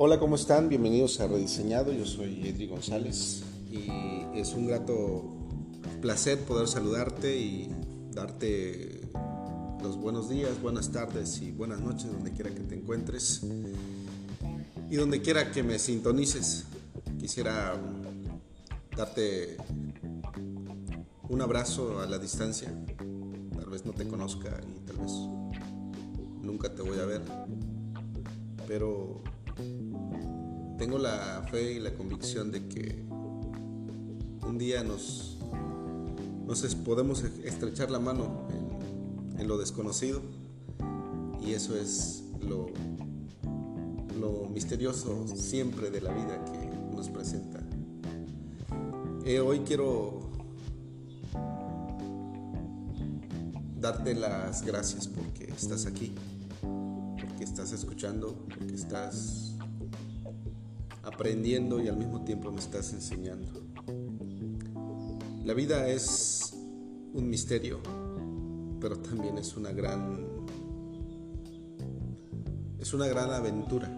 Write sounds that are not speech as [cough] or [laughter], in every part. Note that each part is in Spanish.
Hola, ¿cómo están? Bienvenidos a Rediseñado. Yo soy Edri González y es un grato placer poder saludarte y darte los buenos días, buenas tardes y buenas noches donde quiera que te encuentres y donde quiera que me sintonices. Quisiera darte un abrazo a la distancia. Tal vez no te conozca y tal vez nunca te voy a ver, pero tengo la fe y la convicción de que un día nos, podemos estrechar la mano en, lo desconocido y eso es lo, lo misterioso siempre de la vida que nos presenta. Eh, hoy quiero darte las gracias porque estás aquí, porque estás escuchando, porque estás aprendiendo y al mismo tiempo me estás enseñando. La vida es un misterio, pero también es una gran es una gran aventura.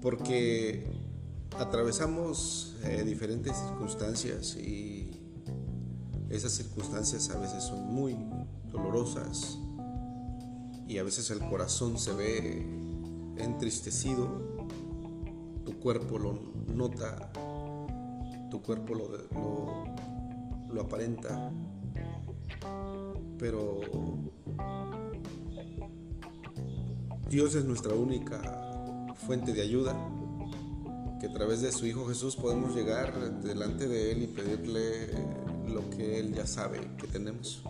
Porque atravesamos eh, diferentes circunstancias y esas circunstancias a veces son muy dolorosas y a veces el corazón se ve entristecido, tu cuerpo lo nota, tu cuerpo lo, lo, aparenta, pero Dios es nuestra única fuente de ayuda, que a través de su Hijo Jesús podemos llegar delante de Él y pedirle lo que Él ya sabe que tenemos.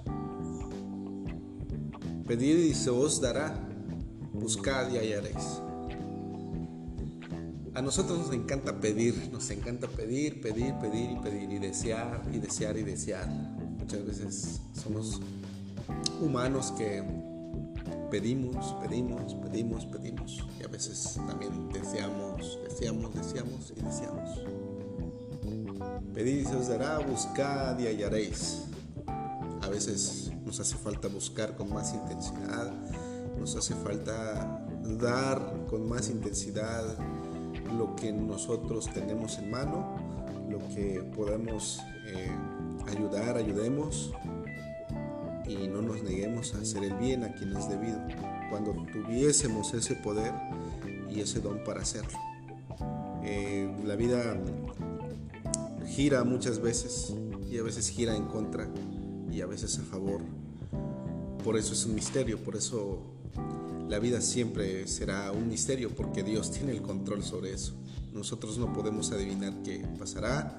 Pedir y se os dará buscad y hallaréis. A nosotros nos encanta pedir, nos encanta pedir, pedir, pedir y pedir y desear y desear y desear. Muchas veces somos humanos que pedimos, pedimos, pedimos, pedimos y a veces también deseamos, deseamos, deseamos y deseamos. Pedid se os dará, buscad y hallaréis. A veces nos hace falta buscar con más intensidad, nos hace falta dar con más intensidad lo que nosotros tenemos en mano, lo que podemos eh, ayudar, ayudemos y no nos neguemos a hacer el bien a quien es debido, cuando tuviésemos ese poder y ese don para hacerlo. Eh, la vida gira muchas veces y a veces gira en contra y a veces a favor. Por eso es un misterio, por eso la vida siempre será un misterio porque Dios [laughs] tiene el control sobre eso. Nosotros no podemos adivinar qué pasará,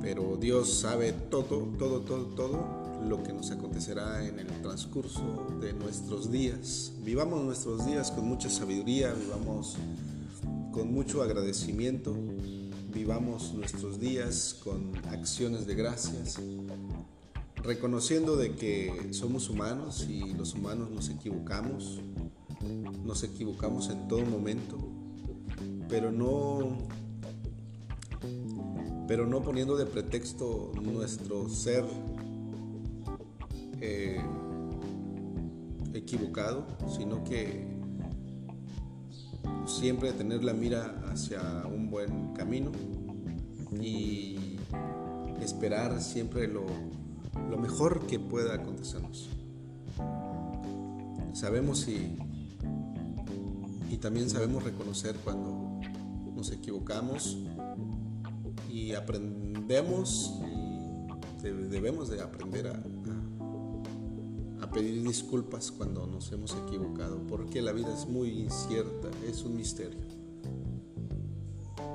pero Dios sabe todo, todo, todo, todo lo que nos acontecerá en el transcurso de nuestros días. Vivamos nuestros días con mucha sabiduría, vivamos con mucho agradecimiento, vivamos nuestros días con acciones de gracias, reconociendo de que somos humanos y los humanos nos equivocamos, nos equivocamos en todo momento, pero no pero no poniendo de pretexto nuestro ser eh, equivocado, sino que siempre tener la mira hacia un buen camino y esperar siempre lo, lo mejor que pueda acontecernos. Sabemos si y también sabemos reconocer cuando nos equivocamos y aprendemos y debemos de aprender a, a, pedir disculpas cuando nos hemos equivocado, porque la vida es muy incierta, es un misterio.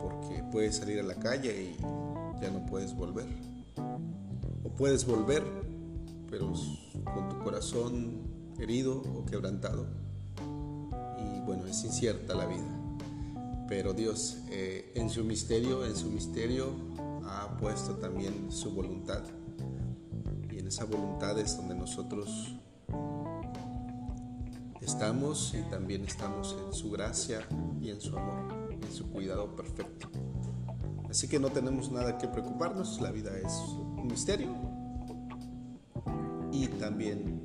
Porque puedes salir a la calle y ya no puedes volver. Puedes volver, pero con tu corazón herido o quebrantado bueno, es incierta la vida. Pero Dios eh, en su misterio, en su misterio ha puesto también su voluntad. Y en esa voluntad es donde nosotros estamos y también estamos en su gracia y en su amor, en su cuidado perfecto. Así que no tenemos nada que preocuparnos, la vida es misterio. Y también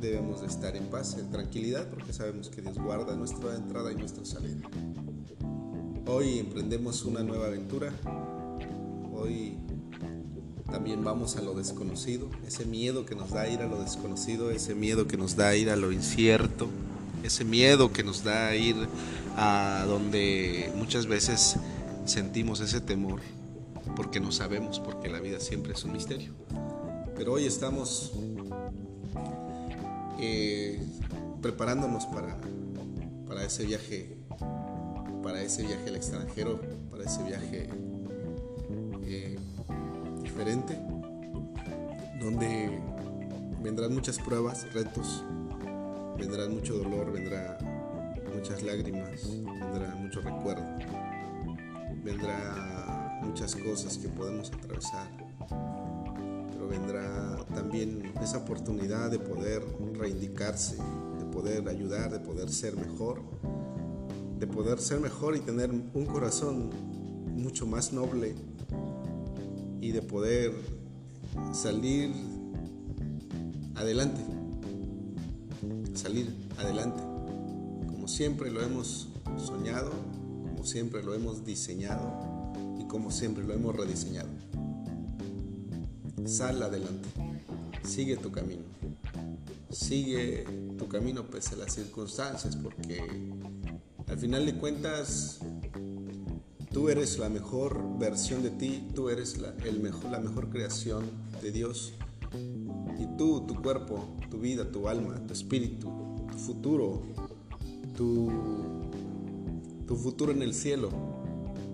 debemos de estar en paz, en tranquilidad, porque sabemos que Dios guarda nuestra entrada y nuestra salida. Hoy emprendemos una nueva aventura. Hoy también vamos a lo desconocido, ese miedo que nos da ir a lo desconocido, ese miedo que nos da ir a lo incierto, ese miedo que nos da ir a donde muchas veces sentimos ese temor porque no sabemos, porque la vida siempre es un misterio. Pero hoy estamos eh, preparándonos para, para ese viaje, para ese viaje al extranjero, para ese viaje eh, diferente, donde vendrán muchas pruebas, retos, vendrá mucho dolor, vendrá muchas lágrimas, vendrá mucho recuerdo, vendrá muchas cosas que podemos atravesar vendrá también esa oportunidad de poder reivindicarse, de poder ayudar, de poder ser mejor, de poder ser mejor y tener un corazón mucho más noble y de poder salir adelante, salir adelante, como siempre lo hemos soñado, como siempre lo hemos diseñado como siempre lo hemos rediseñado. Sal adelante, sigue tu camino, sigue tu camino pese a las circunstancias, porque al final de cuentas tú eres la mejor versión de ti, tú eres la, mejor, la mejor creación de Dios. Y tú, tu cuerpo, tu vida, tu alma, tu espíritu, tu futuro, tu, tu futuro en el cielo,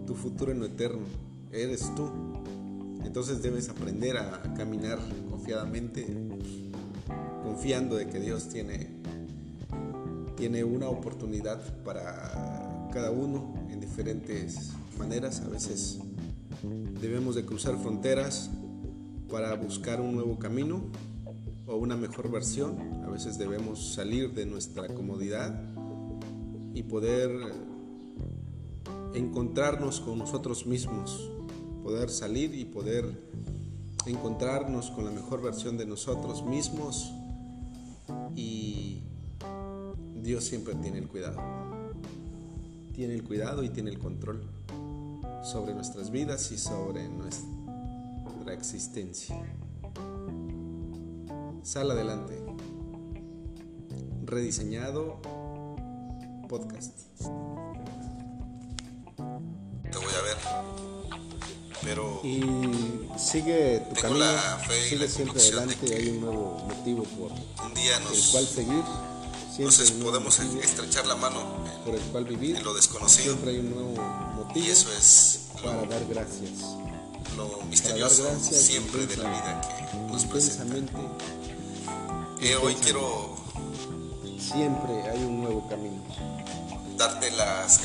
tu futuro en lo eterno, eres tú. Entonces debes aprender a caminar confiadamente, confiando de que Dios tiene, tiene una oportunidad para cada uno en diferentes maneras. A veces debemos de cruzar fronteras para buscar un nuevo camino o una mejor versión. A veces debemos salir de nuestra comodidad y poder encontrarnos con nosotros mismos poder salir y poder encontrarnos con la mejor versión de nosotros mismos y Dios siempre tiene el cuidado. Tiene el cuidado y tiene el control sobre nuestras vidas y sobre nuestra existencia. Sal adelante. Rediseñado podcast. Pero y sigue tu camino, sigue siempre adelante, hay un nuevo motivo por un día el cual seguir. Entonces podemos estrechar la mano por el cual vivir en lo desconocido. Siempre hay un nuevo motivo y eso es para dar gracias. Lo misterioso gracias siempre de la vida que nos presenta. Eh, hoy quiero siempre hay un nuevo camino. Darte las